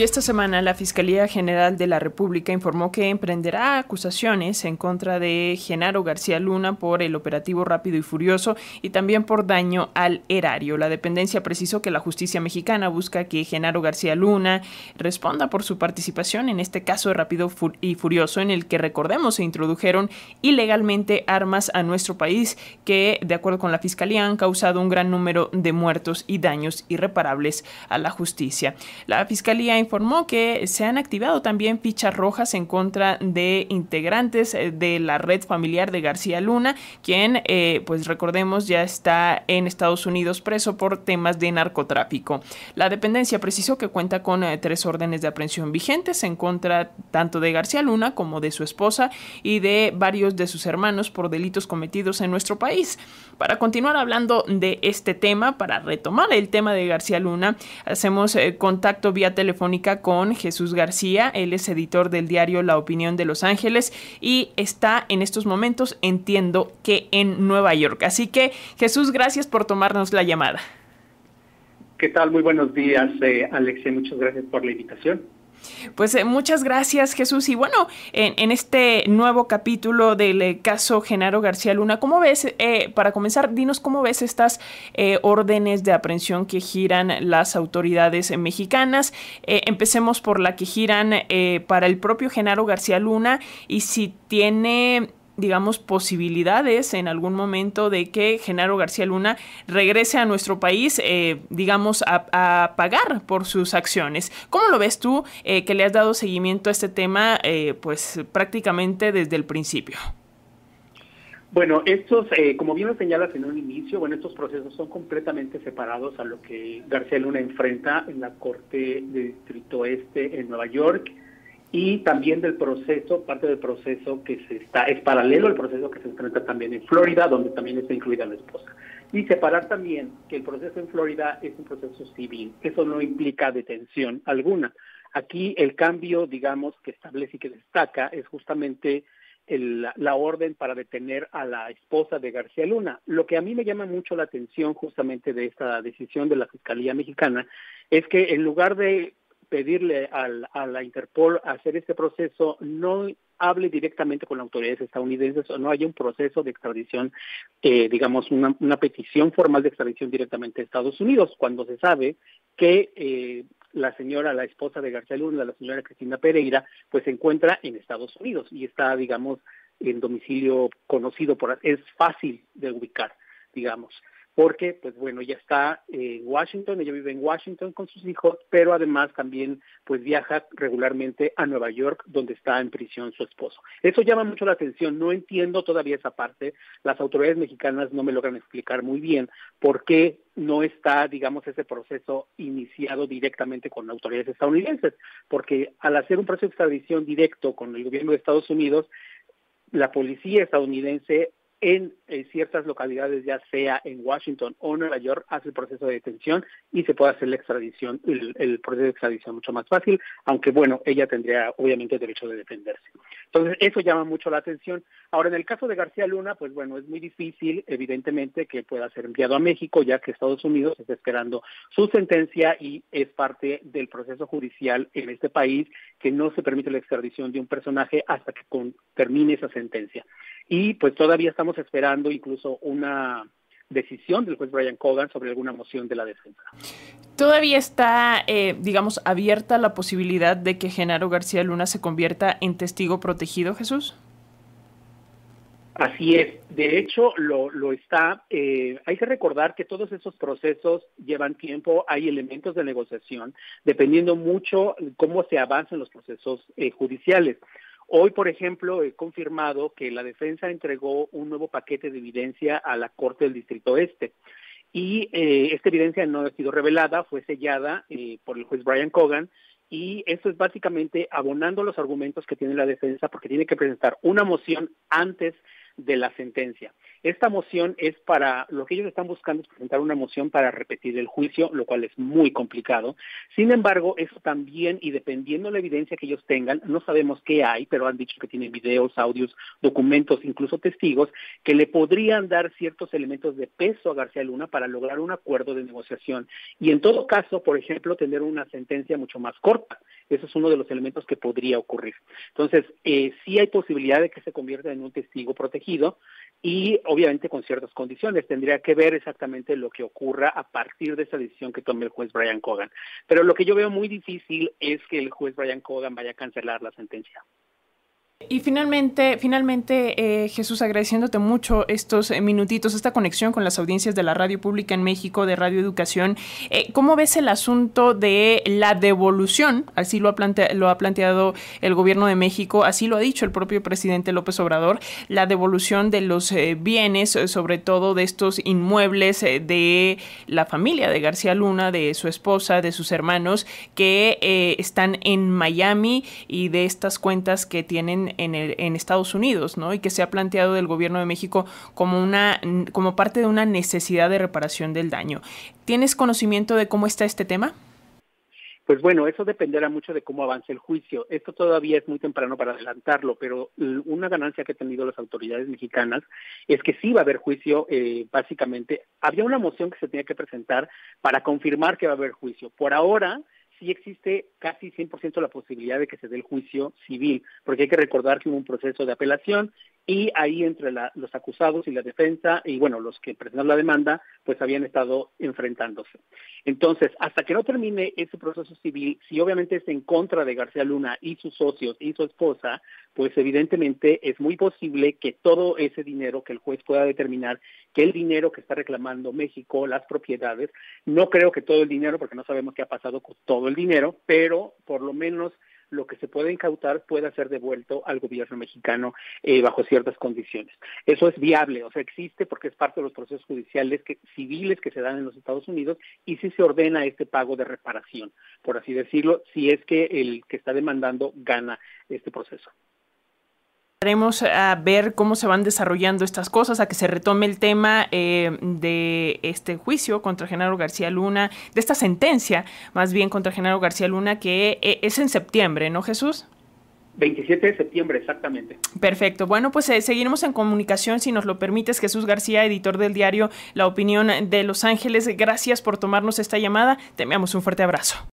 Esta semana la Fiscalía General de la República informó que emprenderá acusaciones en contra de Genaro García Luna por el operativo rápido y furioso y también por daño al erario. La dependencia precisó que la justicia mexicana busca que Genaro García Luna responda por su participación en este caso rápido y furioso en el que recordemos se introdujeron ilegalmente armas a nuestro país que de acuerdo con la Fiscalía han causado un gran número de muertos y daños irreparables a la justicia. La Fiscalía informó que se han activado también fichas rojas en contra de integrantes eh, de la red familiar de García Luna, quien, eh, pues recordemos, ya está en Estados Unidos preso por temas de narcotráfico. La dependencia precisó que cuenta con eh, tres órdenes de aprehensión vigentes en contra tanto de García Luna como de su esposa y de varios de sus hermanos por delitos cometidos en nuestro país. Para continuar hablando de este tema, para retomar el tema de García Luna, hacemos contacto vía telefónica con Jesús García. Él es editor del diario La Opinión de Los Ángeles y está en estos momentos, entiendo que en Nueva York. Así que Jesús, gracias por tomarnos la llamada. ¿Qué tal? Muy buenos días, eh, Alexia. Muchas gracias por la invitación. Pues eh, muchas gracias Jesús. Y bueno, en, este nuevo capítulo del eh, caso Genaro García Luna, ¿cómo ves, eh, para comenzar, dinos cómo ves estas órdenes de aprehensión que giran las autoridades mexicanas? empecemos por la que giran para el propio Genaro García Luna y si tiene digamos, posibilidades en algún momento de que Genaro García Luna regrese a nuestro país, eh, digamos, a, pagar por sus acciones. ¿Cómo lo ves tú eh, que le has dado seguimiento a este tema, eh, pues prácticamente desde el principio? Bueno, estos, como bien lo señalas en un inicio, bueno, estos procesos son completamente separados a lo que García Luna enfrenta en la Corte de Distrito Este en Nueva York y también del proceso, parte del proceso que se está, es paralelo al proceso que se enfrenta también en Florida, donde también está incluida la esposa. Y separar también que el proceso en Florida es un proceso civil, eso no implica detención alguna. Aquí el cambio, digamos, que establece y que destaca es justamente la orden para detener a la esposa de García Luna. Lo que a mí me llama mucho la atención justamente de esta decisión de la Fiscalía Mexicana es que en lugar de pedirle al, a la Interpol hacer este proceso no hable directamente con las autoridades estadounidenses o no haya un proceso de extradición, eh, digamos, una, una, petición formal de extradición directamente a Estados Unidos, cuando se sabe que eh, la señora, la esposa de García Luna, la señora Cristina Pereira, pues se encuentra en Estados Unidos y está, digamos, en domicilio conocido por, es fácil de ubicar, digamos porque, pues bueno, ya está en Washington, ella vive en Washington con sus hijos, pero además también, pues viaja regularmente a Nueva York, donde está en prisión su esposo. Eso llama mucho la atención, no entiendo todavía esa parte, las autoridades mexicanas no me logran explicar muy bien por qué no está, digamos, ese proceso iniciado directamente con autoridades estadounidenses, porque al hacer un proceso de extradición directo con el gobierno de Estados Unidos, la policía estadounidense en, ciertas localidades, ya sea en Washington o Nueva York, hace el proceso de detención y se puede hacer la extradición, el, proceso de extradición mucho más fácil, aunque bueno, ella tendría obviamente derecho de defenderse. Entonces, eso llama mucho la atención. Ahora, en el caso de García Luna, pues bueno, es muy difícil, evidentemente, que pueda ser enviado a México, ya que Estados Unidos está esperando su sentencia y es parte del proceso judicial en este país que no se permite la extradición de un personaje hasta que termine esa sentencia. Y pues todavía estamos esperando incluso una decisión del juez Brian Cogan sobre alguna moción de la defensa. ¿Todavía está, eh, digamos, abierta la posibilidad de que Genaro García Luna se convierta en testigo protegido, Jesús? Así es. De hecho, lo, lo está. Eh, hay que recordar que todos esos procesos llevan tiempo, hay elementos de negociación, dependiendo mucho cómo se avanzan los procesos eh, judiciales. Hoy, por ejemplo, he confirmado que la defensa entregó un nuevo paquete de evidencia a la Corte del Distrito Este. Y eh, esta evidencia no ha sido revelada, fue sellada eh, por el juez Brian Cogan, y eso es básicamente abonando los argumentos que tiene la defensa porque tiene que presentar una moción antes de la sentencia. Esta moción es para, lo que ellos están buscando es presentar una moción para repetir el juicio, lo cual es muy complicado. Sin embargo, eso también, y dependiendo de la evidencia que ellos tengan, no sabemos qué hay, pero han dicho que tienen videos, audios, documentos, incluso testigos, que le podrían dar ciertos elementos de peso a García Luna para lograr un acuerdo de negociación. Y en todo caso, por ejemplo, tener una sentencia mucho más corta. Eso es uno de los elementos que podría ocurrir. Entonces, eh, sí hay posibilidad de que se convierta en un testigo protegido y obviamente con ciertas condiciones. Tendría que ver exactamente lo que ocurra a partir de esa decisión que tome el juez Brian Cogan. Pero lo que yo veo muy difícil es que el juez Brian Cogan vaya a cancelar la sentencia. Y finalmente, finalmente eh, Jesús, agradeciéndote mucho estos eh, minutitos, esta conexión con las audiencias de la radio pública en México, de Radio Educación, eh, ¿cómo ves el asunto de la devolución? Así lo ha, lo ha planteado el gobierno de México, así lo ha dicho el propio presidente López Obrador, la devolución de los bienes, sobre todo de estos inmuebles de la familia de García Luna, de su esposa, de sus hermanos, que están en Miami y de estas cuentas que tienen en, Estados Unidos, ¿no? Y que se ha planteado del gobierno de México como, una, como parte de una necesidad de reparación del daño. ¿Tienes conocimiento de cómo está este tema? Pues bueno, eso dependerá mucho de cómo avance el juicio. Esto todavía es muy temprano para adelantarlo, pero una ganancia que han tenido las autoridades mexicanas es que sí va a haber juicio, eh, básicamente. Había una moción que se tenía que presentar para confirmar que va a haber juicio. Por ahora, sí existe casi 100% la posibilidad de que se dé el juicio civil, porque hay que recordar que hubo un proceso de apelación y ahí entre los acusados y la defensa y bueno, los que presentaron la demanda, pues habían estado enfrentándose. Entonces, hasta que no termine ese proceso civil, si obviamente es en contra de García Luna y sus socios y su esposa, pues evidentemente es muy posible que todo ese dinero que el juez pueda determinar que el dinero que está reclamando México, las propiedades, no creo que todo el dinero, porque no sabemos qué ha pasado con todo el dinero, pero por lo menos lo que se puede incautar pueda ser devuelto al gobierno mexicano eh, bajo ciertas condiciones. Eso es viable, o sea, existe porque es parte de los procesos judiciales que, civiles que se dan en los Estados Unidos y si se ordena este pago de reparación, por así decirlo, si es que el que está demandando gana este proceso. Estaremos a ver cómo se van desarrollando estas cosas, a que se retome el tema eh, de este juicio contra Genaro García Luna, de esta sentencia más bien contra Genaro García Luna, que eh, es en septiembre, ¿no, Jesús? 27 de septiembre, exactamente. Perfecto. Bueno, pues eh, seguiremos en comunicación, si nos lo permites. Jesús García, editor del diario La Opinión de Los Ángeles, gracias por tomarnos esta llamada. Te enviamos un fuerte abrazo.